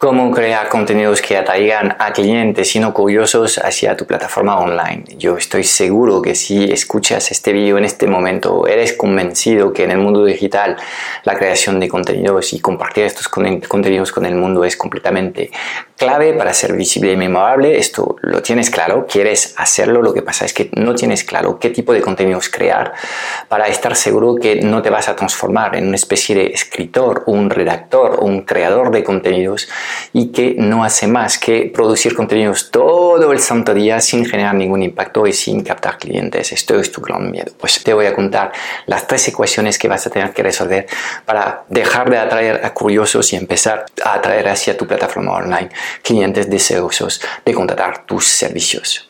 cómo crear contenidos que atraigan a clientes y no curiosos hacia tu plataforma online. Yo estoy seguro que si escuchas este vídeo en este momento, eres convencido que en el mundo digital la creación de contenidos y compartir estos contenidos con el mundo es completamente clave para ser visible y memorable. Esto lo tienes claro, quieres hacerlo, lo que pasa es que no tienes claro qué tipo de contenidos crear para estar seguro que no te vas a transformar en una especie de escritor, un redactor un creador de contenidos y que no hace más que producir contenidos todo el santo día sin generar ningún impacto y sin captar clientes. Esto es tu gran miedo. Pues te voy a contar las tres ecuaciones que vas a tener que resolver para dejar de atraer a curiosos y empezar a atraer hacia tu plataforma online clientes deseosos de contratar tus servicios.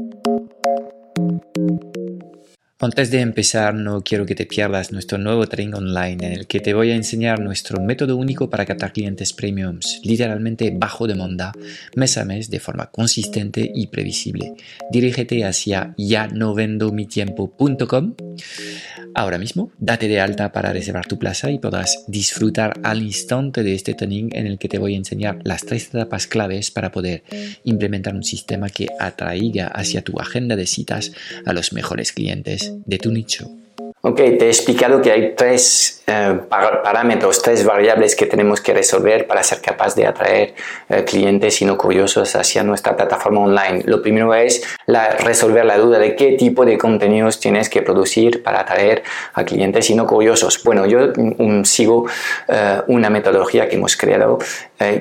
Antes de empezar, no quiero que te pierdas nuestro nuevo training online en el que te voy a enseñar nuestro método único para captar clientes premiums, literalmente bajo demanda, mes a mes de forma consistente y previsible. Dirígete hacia ya no vendo mi tiempo.com Ahora mismo, date de alta para reservar tu plaza y podrás disfrutar al instante de este training en el que te voy a enseñar las tres etapas claves para poder implementar un sistema que atraiga hacia tu agenda de citas a los mejores clientes de tu nicho. Ok, te he explicado que hay tres eh, parámetros, tres variables que tenemos que resolver para ser capaz de atraer eh, clientes y no curiosos hacia nuestra plataforma online. Lo primero es resolver la duda de qué tipo de contenidos tienes que producir para atraer a clientes y no curiosos. Bueno, yo mm, sigo eh, una metodología que hemos creado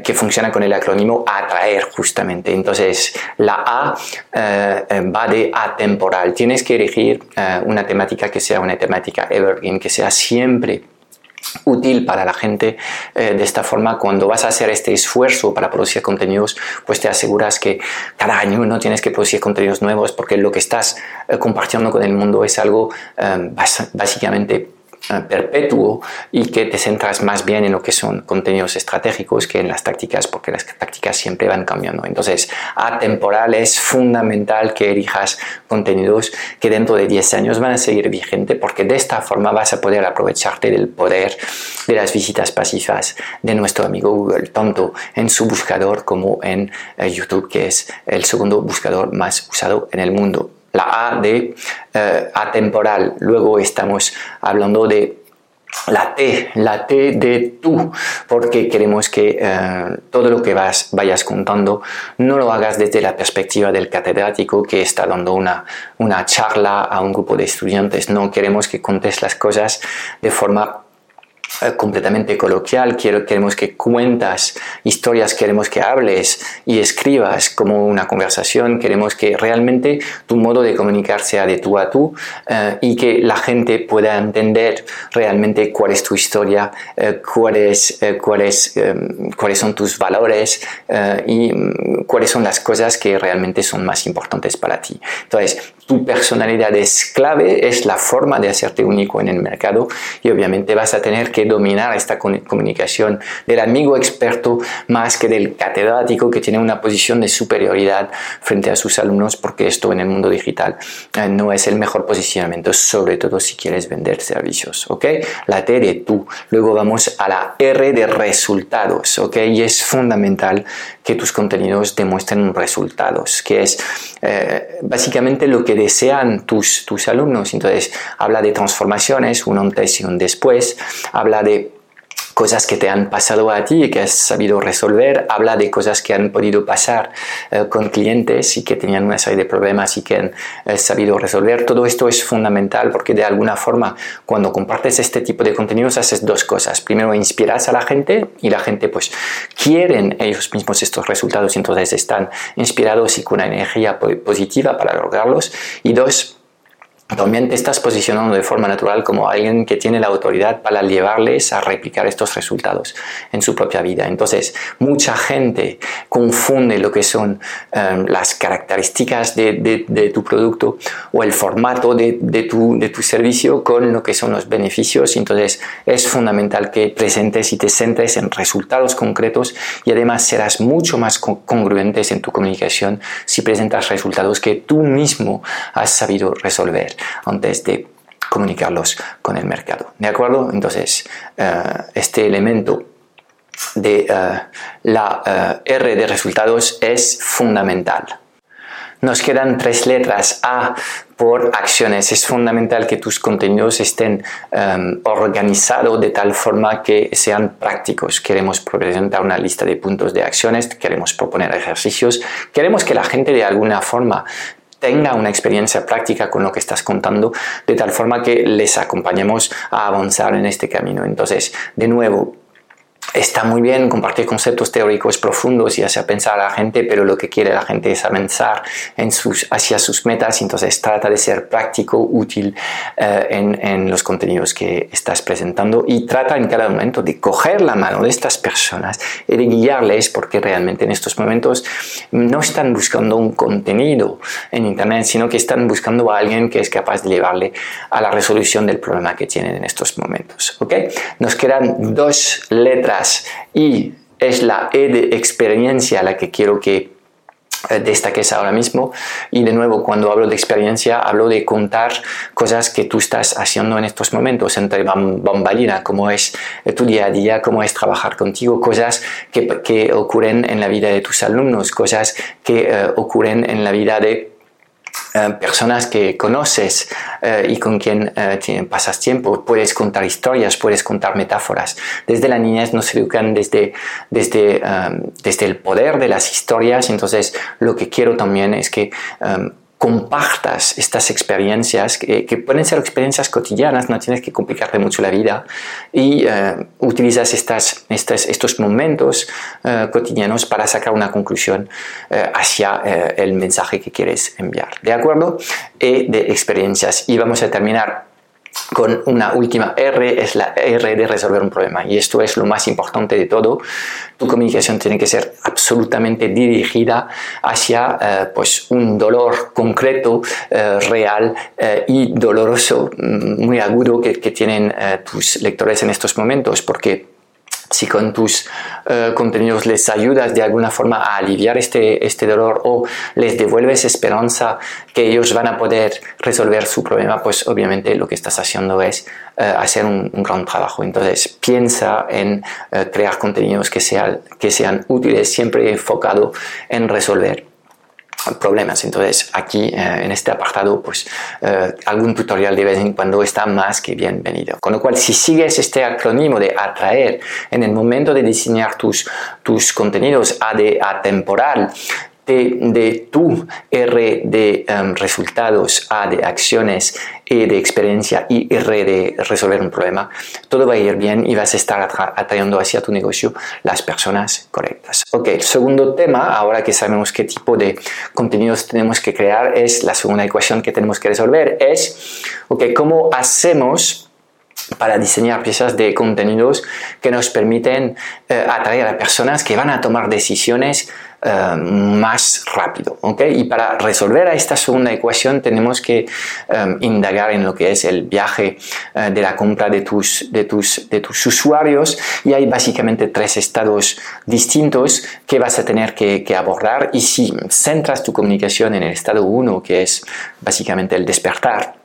que funciona con el acrónimo atraer justamente. Entonces, la A va de atemporal. Tienes que elegir una temática que sea una temática temática evergreen, que sea siempre útil para la gente eh, de esta forma cuando vas a hacer este esfuerzo para producir contenidos pues te aseguras que cada año no tienes que producir contenidos nuevos porque lo que estás eh, compartiendo con el mundo es algo eh, básicamente perpetuo y que te centras más bien en lo que son contenidos estratégicos que en las tácticas, porque las tácticas siempre van cambiando. Entonces, atemporal es fundamental que elijas contenidos que dentro de 10 años van a seguir vigentes, porque de esta forma vas a poder aprovecharte del poder de las visitas pasivas de nuestro amigo Google, tanto en su buscador como en eh, YouTube, que es el segundo buscador más usado en el mundo la A de eh, atemporal. Luego estamos hablando de la T, la T de tú, porque queremos que eh, todo lo que vas, vayas contando no lo hagas desde la perspectiva del catedrático que está dando una, una charla a un grupo de estudiantes, no queremos que contes las cosas de forma eh, completamente coloquial, quiero, queremos que cuentas historias, queremos que hables y escribas como una conversación, queremos que realmente tu modo de comunicar sea de tú a tú eh, y que la gente pueda entender realmente cuál es tu historia, eh, cuáles, cuáles, cuáles son tus valores y mm, cuáles son las cosas que realmente son más importantes para ti. Entonces, tu personalidad es clave, es la forma de hacerte único en el mercado y obviamente vas a tener que dominar esta comunicación del amigo experto más que del catedrático que tiene una posición de superioridad frente a sus alumnos porque esto en el mundo digital eh, no es el mejor posicionamiento, sobre todo si quieres vender servicios, ¿ok? La T de tú. Luego vamos a la R de resultados, ¿ok? Y es fundamental que tus contenidos demuestren resultados, que es eh, básicamente lo que desean tus, tus alumnos. Entonces, habla de transformaciones, un antes y un después, habla de cosas que te han pasado a ti y que has sabido resolver, habla de cosas que han podido pasar eh, con clientes y que tenían una serie de problemas y que han eh, sabido resolver. Todo esto es fundamental porque de alguna forma cuando compartes este tipo de contenidos haces dos cosas. Primero, inspiras a la gente y la gente pues quieren ellos mismos estos resultados y entonces están inspirados y con una energía positiva para lograrlos. Y dos, también te estás posicionando de forma natural como alguien que tiene la autoridad para llevarles a replicar estos resultados en su propia vida. Entonces, mucha gente confunde lo que son em, las características de, tu producto o el formato de, tu, de tu servicio con lo que son los beneficios. Entonces, es fundamental que presentes y te centres en resultados concretos y además serás mucho más congruentes en tu comunicación si presentas resultados que tú mismo has sabido resolver antes de comunicarlos con el mercado. ¿De acuerdo? Entonces, eh, este elemento de eh, la eh, R de resultados es fundamental. Nos quedan tres letras A por acciones. Es fundamental que tus contenidos estén organizados de tal forma que sean prácticos. Queremos presentar una lista de puntos de acciones, queremos proponer ejercicios, queremos que la gente de alguna forma tenga una experiencia práctica con lo que estás contando, de tal forma que les acompañemos a avanzar en este camino. Entonces, de nuevo, está muy bien compartir conceptos teóricos profundos y hacer pensar a la gente, pero lo que quiere la gente es avanzar en sus, hacia sus metas, entonces trata de ser práctico, útil eh, en, en, los contenidos que estás presentando y trata en cada momento de coger la mano de estas personas y de guiarles porque realmente en estos momentos no están buscando un contenido en Internet, sino que están buscando a alguien que es capaz de llevarle a la resolución del problema que tienen en estos momentos. ¿ok? Nos quedan dos letras y es la E de experiencia la que quiero que eh, destaques ahora mismo. Y de nuevo cuando hablo de experiencia hablo de contar cosas que tú estás haciendo en estos momentos entre bambalina como es eh, tu día a día cómo es trabajar contigo cosas que, que ocurren en la vida de tus alumnos cosas que eh, ocurren en la vida de eh, personas que conoces eh, y con quien eh, pasas tiempo. Puedes contar historias, puedes contar metáforas. Desde la niñez nos educan desde, desde, desde el poder de las historias. Entonces, lo que quiero también es que compartas estas experiencias, que, pueden ser experiencias cotidianas, no tienes que complicarte mucho la vida, y uh, utilizas estas, estas, estos momentos uh, cotidianos para sacar una conclusión uh, hacia el mensaje que quieres enviar. ¿De acuerdo? Y de experiencias. Y vamos a terminar con una última R, es la R de resolver un problema. Y esto es lo más importante de todo. Tu comunicación tiene que ser absolutamente dirigida hacia eh, pues un dolor concreto, eh, real eh, y doloroso, mm, muy agudo que, que tienen tus lectores en estos momentos, porque si con tus eh, contenidos les ayudas de alguna forma a aliviar este, este dolor o les devuelves esperanza que ellos van a poder resolver su problema, pues obviamente lo que estás haciendo es eh, hacer un, gran trabajo. Entonces piensa en eh, crear contenidos que, sean que sean útiles, siempre enfocado en resolver problemas. Entonces aquí eh, en este apartado pues eh, algún tutorial de vez en cuando está más que bienvenido. Con lo cual si sigues este acrónimo de atraer en el momento de diseñar tus, tus contenidos a de atemporal de, tu R de em, resultados, A de acciones, de experiencia y R de resolver un problema, todo va a ir bien y vas a estar atrayendo hacia tu negocio las personas correctas. Ok, el segundo tema, ahora que sabemos qué tipo de contenidos tenemos que crear, es la segunda ecuación que tenemos que resolver, es, ok, ¿cómo hacemos para diseñar piezas de contenidos que nos permiten eh, atraer a personas que van a tomar decisiones eh, más rápido. ¿okay? Y para resolver esta segunda ecuación tenemos que eh, indagar en lo que es el viaje de la compra de tus, de, tus, de tus usuarios y hay básicamente tres estados distintos que vas a tener que, que abordar y si centras tu comunicación en el estado 1 que es básicamente el despertar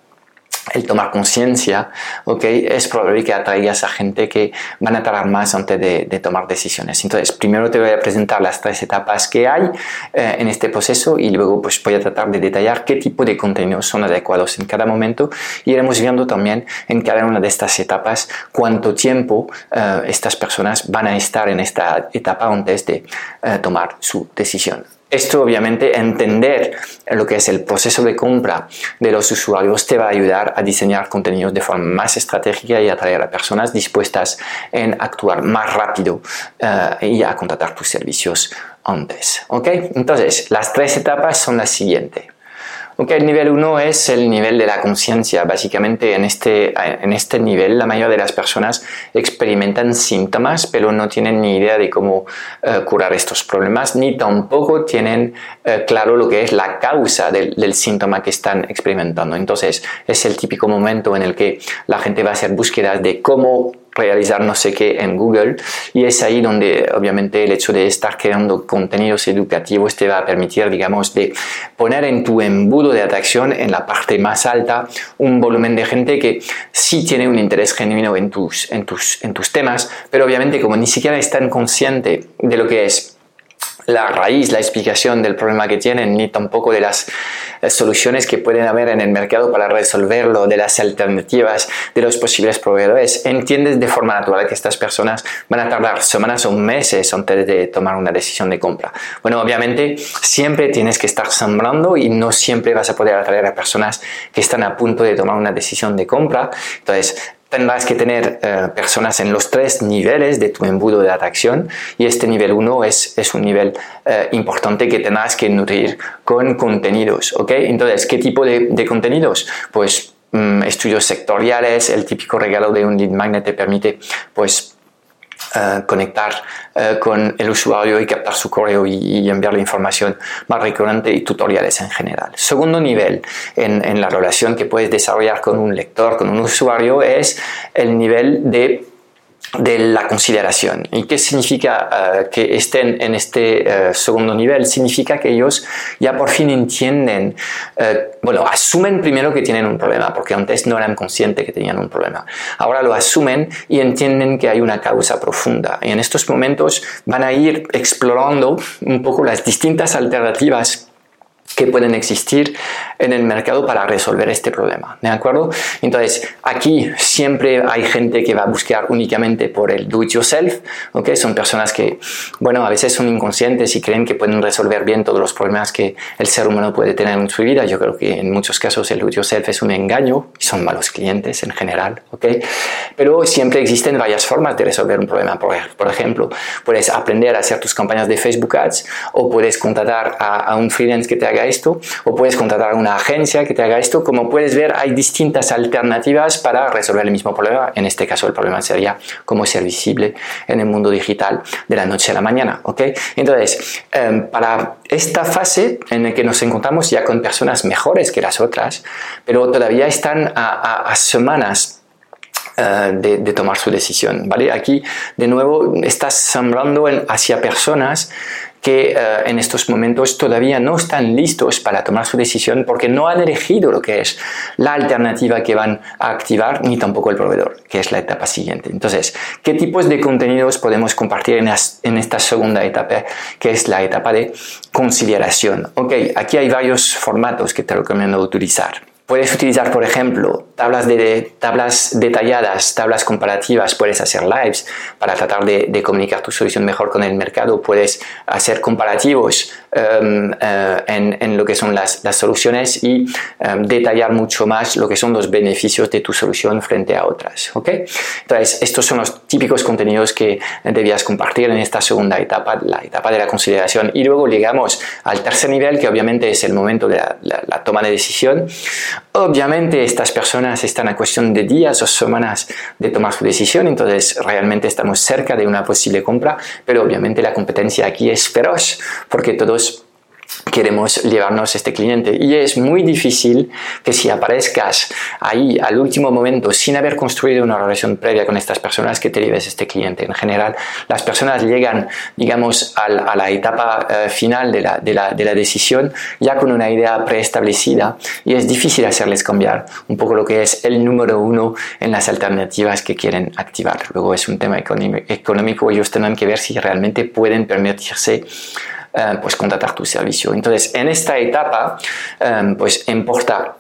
el tomar conciencia, ¿okay? es probable que atraigas a gente que van a tardar más antes de, tomar decisiones. Entonces, primero te voy a presentar las tres etapas que hay eh, en este proceso y luego pues voy a tratar de detallar qué tipo de contenidos son adecuados en cada momento y iremos viendo también en cada una de estas etapas cuánto tiempo eh, estas personas van a estar en esta etapa antes de eh, tomar su decisión. Esto obviamente entender lo que es el proceso de compra de los usuarios te va a ayudar a diseñar contenidos de forma más estratégica y atraer a personas dispuestas en actuar más rápido eh, y a contratar tus servicios antes. ¿ok? Entonces, las tres etapas son las siguientes. Okay, el nivel 1 es el nivel de la conciencia. Básicamente en este, en este nivel la mayoría de las personas experimentan síntomas, pero no tienen ni idea de cómo eh, curar estos problemas, ni tampoco tienen eh, claro lo que es la causa del, del, síntoma que están experimentando. Entonces es el típico momento en el que la gente va a hacer búsquedas de cómo realizar no sé qué en Google. Y es ahí donde obviamente el hecho de estar creando contenidos educativos te va a permitir digamos de poner en tu embudo de atracción en la parte más alta un volumen de gente que sí tiene un interés genuino en tus, en tus, en tus temas pero obviamente como ni siquiera están conscientes de lo que es la raíz, la explicación del problema que tienen, ni tampoco de las eh, soluciones que pueden haber en el mercado para resolverlo, de las alternativas, de los posibles proveedores. Entiendes de forma natural que estas personas van a tardar semanas o meses antes de tomar una decisión de compra. Bueno, obviamente siempre tienes que estar sembrando y no siempre vas a poder atraer a personas que están a punto de tomar una decisión de compra. Entonces, tendrás que tener eh, personas en los tres niveles de tu embudo de atracción y este nivel 1 es, es, un nivel eh, importante que tendrás que nutrir con contenidos, ¿ok? Entonces, ¿qué tipo de, de contenidos? Pues mm, estudios sectoriales, el típico regalo de un lead magnet te permite pues eh, conectar uh, con el usuario y captar su correo y, enviarle información más recurrente y tutoriales en general. Segundo nivel en la relación que puedes desarrollar con un lector, con un usuario, es el nivel de de la consideración. ¿Y qué significa uh, que estén en este uh, segundo nivel? Significa que ellos ya por fin entienden, uh, bueno, asumen primero que tienen un problema, porque antes no eran conscientes que tenían un problema. Ahora lo asumen y entienden que hay una causa profunda. Y en estos momentos van a ir explorando un poco las distintas alternativas que pueden existir en el mercado para resolver este problema. ¿De acuerdo? Entonces, aquí siempre hay gente que va a buscar únicamente por el do it yourself, ¿ok? Son personas que, bueno, a veces son inconscientes y creen que pueden resolver bien todos los problemas que el ser humano puede tener en su vida. Yo creo que en muchos casos el do it yourself es un engaño y son malos clientes en general, ¿ok? Pero siempre existen varias formas de resolver un problema. Por, ejemplo, puedes aprender a hacer tus campañas de Facebook Ads o puedes contratar a, a un freelance que te haga esto o puedes contratar a una agencia que te haga esto. Como puedes ver, hay distintas alternativas para resolver el mismo problema. En este caso, el problema sería cómo ser visible en el mundo digital de la noche a la mañana. ¿ok? Entonces, um, para esta fase en la que nos encontramos ya con personas mejores que las otras, pero todavía están a, semanas Uh, de, tomar su decisión. ¿vale? Aquí, de nuevo, estás sembrando hacia personas que uh, en estos momentos todavía no están listos para tomar su decisión porque no han elegido lo que es la alternativa que van a activar ni tampoco el proveedor, que es la etapa siguiente. Entonces, ¿qué tipos de contenidos podemos compartir en, esta segunda etapa, que es la etapa de consideración? Ok, aquí hay varios formatos que te recomiendo utilizar. Puedes utilizar, por ejemplo, tablas, de, tablas detalladas, tablas comparativas, puedes hacer lives para tratar de, de comunicar tu solución mejor con el mercado, puedes hacer comparativos um, uh, en, en, lo que son las, las soluciones y um, detallar mucho más lo que son los beneficios de tu solución frente a otras. ¿okay? Entonces, estos son los típicos contenidos que debías compartir en esta segunda etapa, la etapa de la consideración. Y luego llegamos al tercer nivel, que obviamente es el momento de la, la, la toma de decisión. Obviamente estas personas están a cuestión de días o semanas de tomar su decisión, entonces realmente estamos cerca de una posible compra, pero obviamente la competencia aquí es feroz porque todos queremos llevarnos este cliente. Y es muy difícil que si aparezcas ahí al último momento sin haber construido una relación previa con estas personas que te lleves este cliente. En general las personas llegan digamos a la, a la etapa uh, final de la, de, la, de la, decisión ya con una idea preestablecida y es difícil hacerles cambiar un poco lo que es el número uno en las alternativas que quieren activar. Luego es un tema económico ellos tendrán que ver si realmente pueden permitirse eh, pues contratar tu servicio. Entonces, en esta etapa, eh, pues importa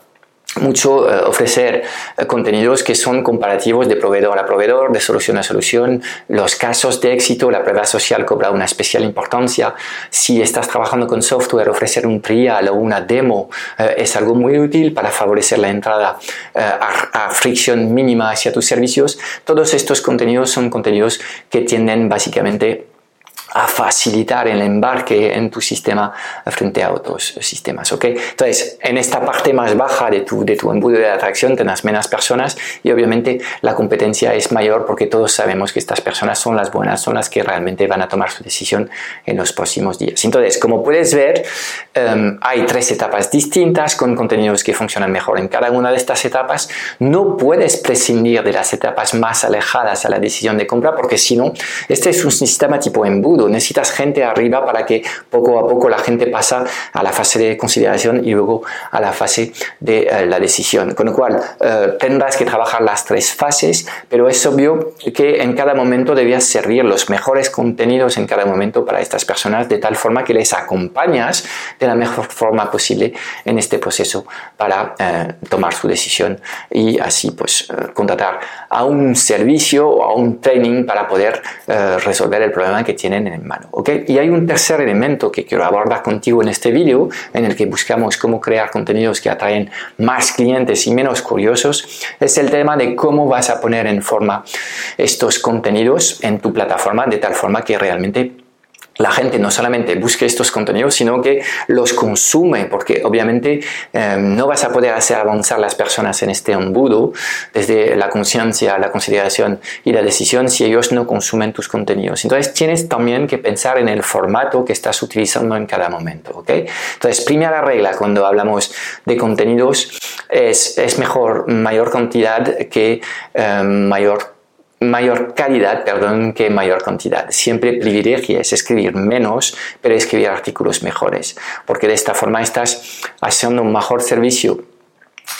mucho eh, ofrecer eh, contenidos que son comparativos de proveedor a proveedor, de solución a solución, los casos de éxito, la prueba social cobra una especial importancia. Si estás trabajando con software, ofrecer un trial o una demo eh, es algo muy útil para favorecer la entrada a, a fricción mínima hacia tus servicios. Todos estos contenidos son contenidos que tienden básicamente a facilitar el embarque en tu sistema frente a otros sistemas. ¿ok? Entonces, en esta parte más baja de tu, de tu embudo de atracción tendrás menos personas y obviamente la competencia es mayor porque todos sabemos que estas personas son las buenas, son las que realmente van a tomar su decisión en los próximos días. Entonces, como puedes ver, em, hay tres etapas distintas con contenidos que funcionan mejor en cada una de estas etapas. No puedes prescindir de las etapas más alejadas a la decisión de compra porque si no, este es un sistema tipo embudo necesitas gente arriba para que poco a poco la gente pasa a la fase de consideración y luego a la fase de eh, la decisión. Con lo cual eh, tendrás que trabajar las tres fases, pero es obvio que en cada momento debías servir los mejores contenidos en cada momento para estas personas de tal forma que les acompañas de la mejor forma posible en este proceso para eh, tomar su decisión y así pues contratar a un servicio o a un training para poder resolver el problema que tienen en mano. Y hay un tercer elemento que quiero abordar contigo en este vídeo, en el que buscamos cómo crear contenidos que atraen más clientes y menos curiosos, es el tema de cómo vas a poner en forma estos contenidos en tu plataforma de tal forma que realmente la gente no solamente busque estos contenidos, sino que los consume, porque obviamente em, no vas a poder hacer avanzar las personas en este embudo desde la conciencia, la consideración y la decisión si ellos no consumen tus contenidos. Entonces tienes también que pensar en el formato que estás utilizando en cada momento. ¿ok? Entonces, primera regla cuando hablamos de contenidos es, es mejor mayor cantidad que em, mayor mayor calidad, perdón, que mayor cantidad. Siempre privilegies escribir menos, pero escribir artículos mejores, porque de esta forma estás haciendo un mejor servicio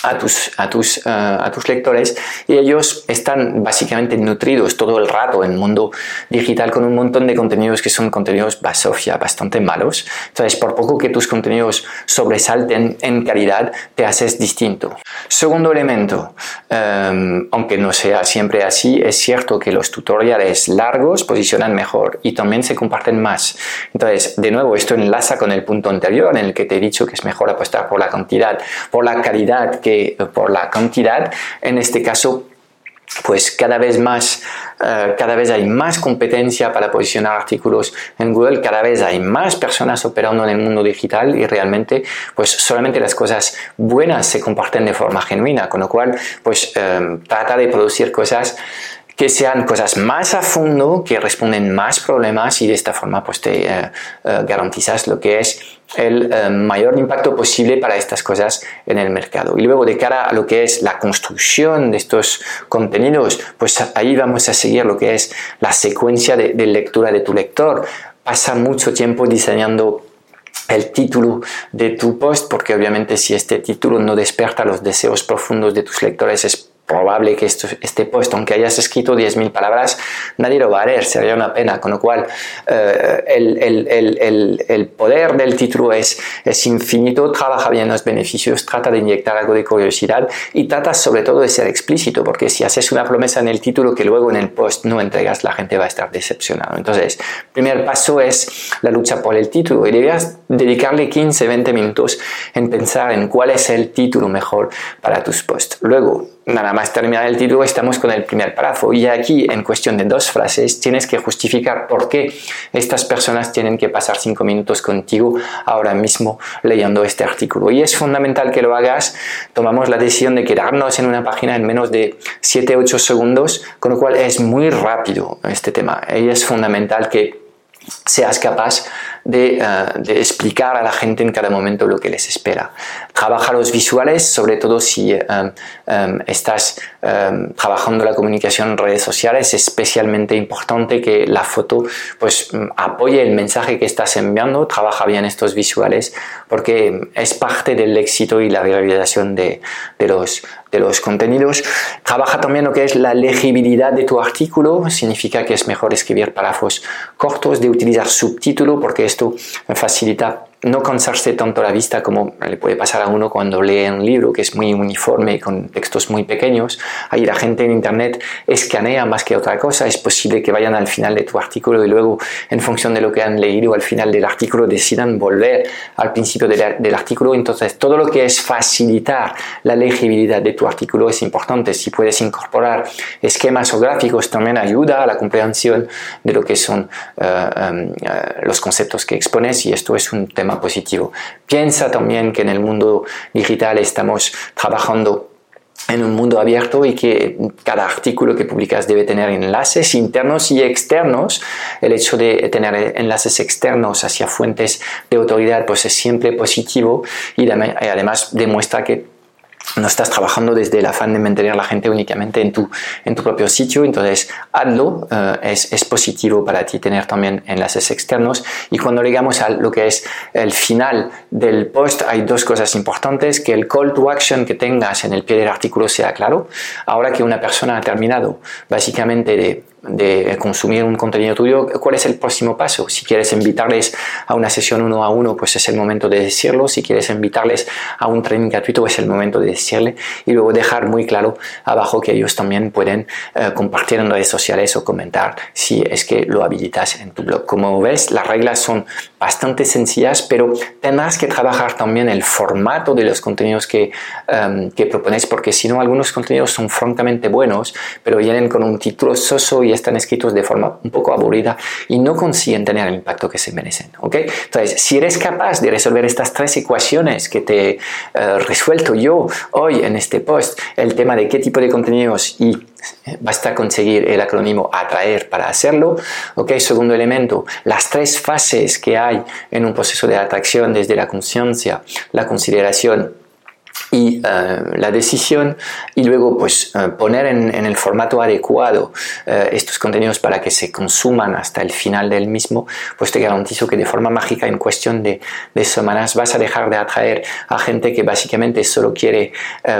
a tus, a, tus, eh, a tus lectores y ellos están básicamente nutridos todo el rato en el mundo digital con un montón de contenidos que son contenidos basofia, bastante malos. Entonces, por poco que tus contenidos sobresalten en calidad, te haces distinto. Segundo elemento, em, aunque no sea siempre así, es cierto que los tutoriales largos posicionan mejor y también se comparten más. Entonces, de nuevo, esto enlaza con el punto anterior en el que te he dicho que es mejor apostar por la cantidad, por la calidad que por la cantidad. En este caso, pues cada vez más, eh, cada vez hay más competencia para posicionar artículos en Google, cada vez hay más personas operando en el mundo digital y realmente, pues solamente las cosas buenas se comparten de forma genuina, con lo cual, pues eh, trata de producir cosas que sean cosas más a fondo, que responden más problemas y de esta forma pues te eh, eh, garantizas lo que es el eh, mayor impacto posible para estas cosas en el mercado. Y luego de cara a lo que es la construcción de estos contenidos, pues ahí vamos a seguir lo que es la secuencia de, lectura de tu lector. Pasa mucho tiempo diseñando el título de tu post, porque obviamente si este título no despierta los deseos profundos de tus lectores es probable que esto, este post, aunque hayas escrito 10.000 palabras, nadie lo va a leer, sería una pena. Con lo cual, eh, el, el, el, el, poder del título es, es infinito, trabaja bien los beneficios, trata de inyectar algo de curiosidad y trata sobre todo de ser explícito, porque si haces una promesa en el título que luego en el post no entregas, la gente va a estar decepcionada. Entonces, primer paso es la lucha por el título y debías dedicarle 15, 20 minutos en pensar en cuál es el título mejor para tus posts. Luego, nada más terminar el título, estamos con el primer párrafo. Y aquí, en cuestión de dos frases, tienes que justificar por qué estas personas tienen que pasar cinco minutos contigo ahora mismo leyendo este artículo. Y es fundamental que lo hagas. Tomamos la decisión de quedarnos en una página en menos de 7-8 segundos, con lo cual es muy rápido este tema. Y es fundamental que seas capaz de, eh, de, explicar a la gente en cada momento lo que les espera. Trabaja los visuales, sobre todo si eh, eh, estás trabajando la comunicación en redes sociales, es especialmente importante que la foto pues apoye el mensaje que estás enviando, trabaja bien estos visuales porque es parte del éxito y la realización de los, de los contenidos. Trabaja también lo que es la legibilidad de tu artículo, significa que es mejor escribir párrafos cortos, de utilizar subtítulo porque esto facilita no cansarse tanto la vista como le puede pasar a uno cuando lee un libro que es muy uniforme con textos muy pequeños. Ahí la gente en Internet escanea más que otra cosa. Es posible que vayan al final de tu artículo y luego, en función de lo que han leído al final del artículo, decidan volver al principio del artículo. Entonces, todo lo que es facilitar la legibilidad de tu artículo es importante. Si puedes incorporar esquemas o gráficos, también ayuda a la comprensión de lo que son eh, em, eh, los conceptos que expones y esto es un tema positivo. Piensa también que en el mundo digital estamos trabajando en un mundo abierto y que cada artículo que publicas debe tener enlaces internos y externos. El hecho de tener enlaces externos hacia fuentes de autoridad pues es siempre positivo y además demuestra que no estás trabajando desde el afán de mantener la gente únicamente en tu, en tu propio sitio, entonces hazlo, eh, es, es, positivo para ti tener también enlaces externos. Y cuando llegamos a lo que es el final del post hay dos cosas importantes, que el call to action que tengas en el pie del artículo sea claro, ahora que una persona ha terminado básicamente de de consumir un contenido tuyo, ¿cuál es el próximo paso? Si quieres invitarles a una sesión uno a uno, pues es el momento de decirlo. Si quieres invitarles a un training gratuito, es el momento de decirle. Y luego dejar muy claro abajo que ellos también pueden eh, compartir en redes sociales o comentar si es que lo habilitas en tu blog. Como ves, las reglas son bastante sencillas, pero tendrás que trabajar también el formato de los contenidos que, um, que propones, porque si no, algunos contenidos son francamente buenos, pero vienen con un título soso y están escritos de forma un poco aburrida y no consiguen tener el impacto que se merecen. ¿ok? Entonces, si eres capaz de resolver estas tres ecuaciones que te he uh, resuelto yo hoy en este post, el tema de qué tipo de contenidos y eh, basta conseguir el acrónimo atraer para hacerlo. ¿ok? Segundo elemento, las tres fases que hay en un proceso de atracción desde la conciencia, la consideración y eh, la decisión y luego pues eh, poner en, el formato adecuado eh, estos contenidos para que se consuman hasta el final del mismo pues te garantizo que de forma mágica en cuestión de, de semanas vas a dejar de atraer a gente que básicamente solo quiere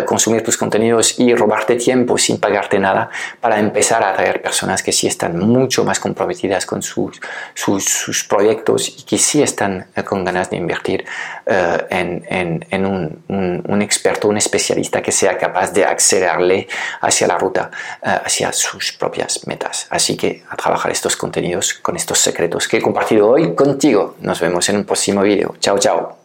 consumir tus contenidos y robarte tiempo sin pagarte nada para empezar a atraer personas que sí están mucho más comprometidas con sus, sus, sus proyectos y que sí están con ganas de invertir en, en, en un, un, un experto, un especialista que sea capaz de acelerarle hacia la ruta, eh, hacia sus propias metas. Así que a trabajar estos contenidos con estos secretos que he compartido hoy contigo. Nos vemos en un próximo vídeo. Chao, chao.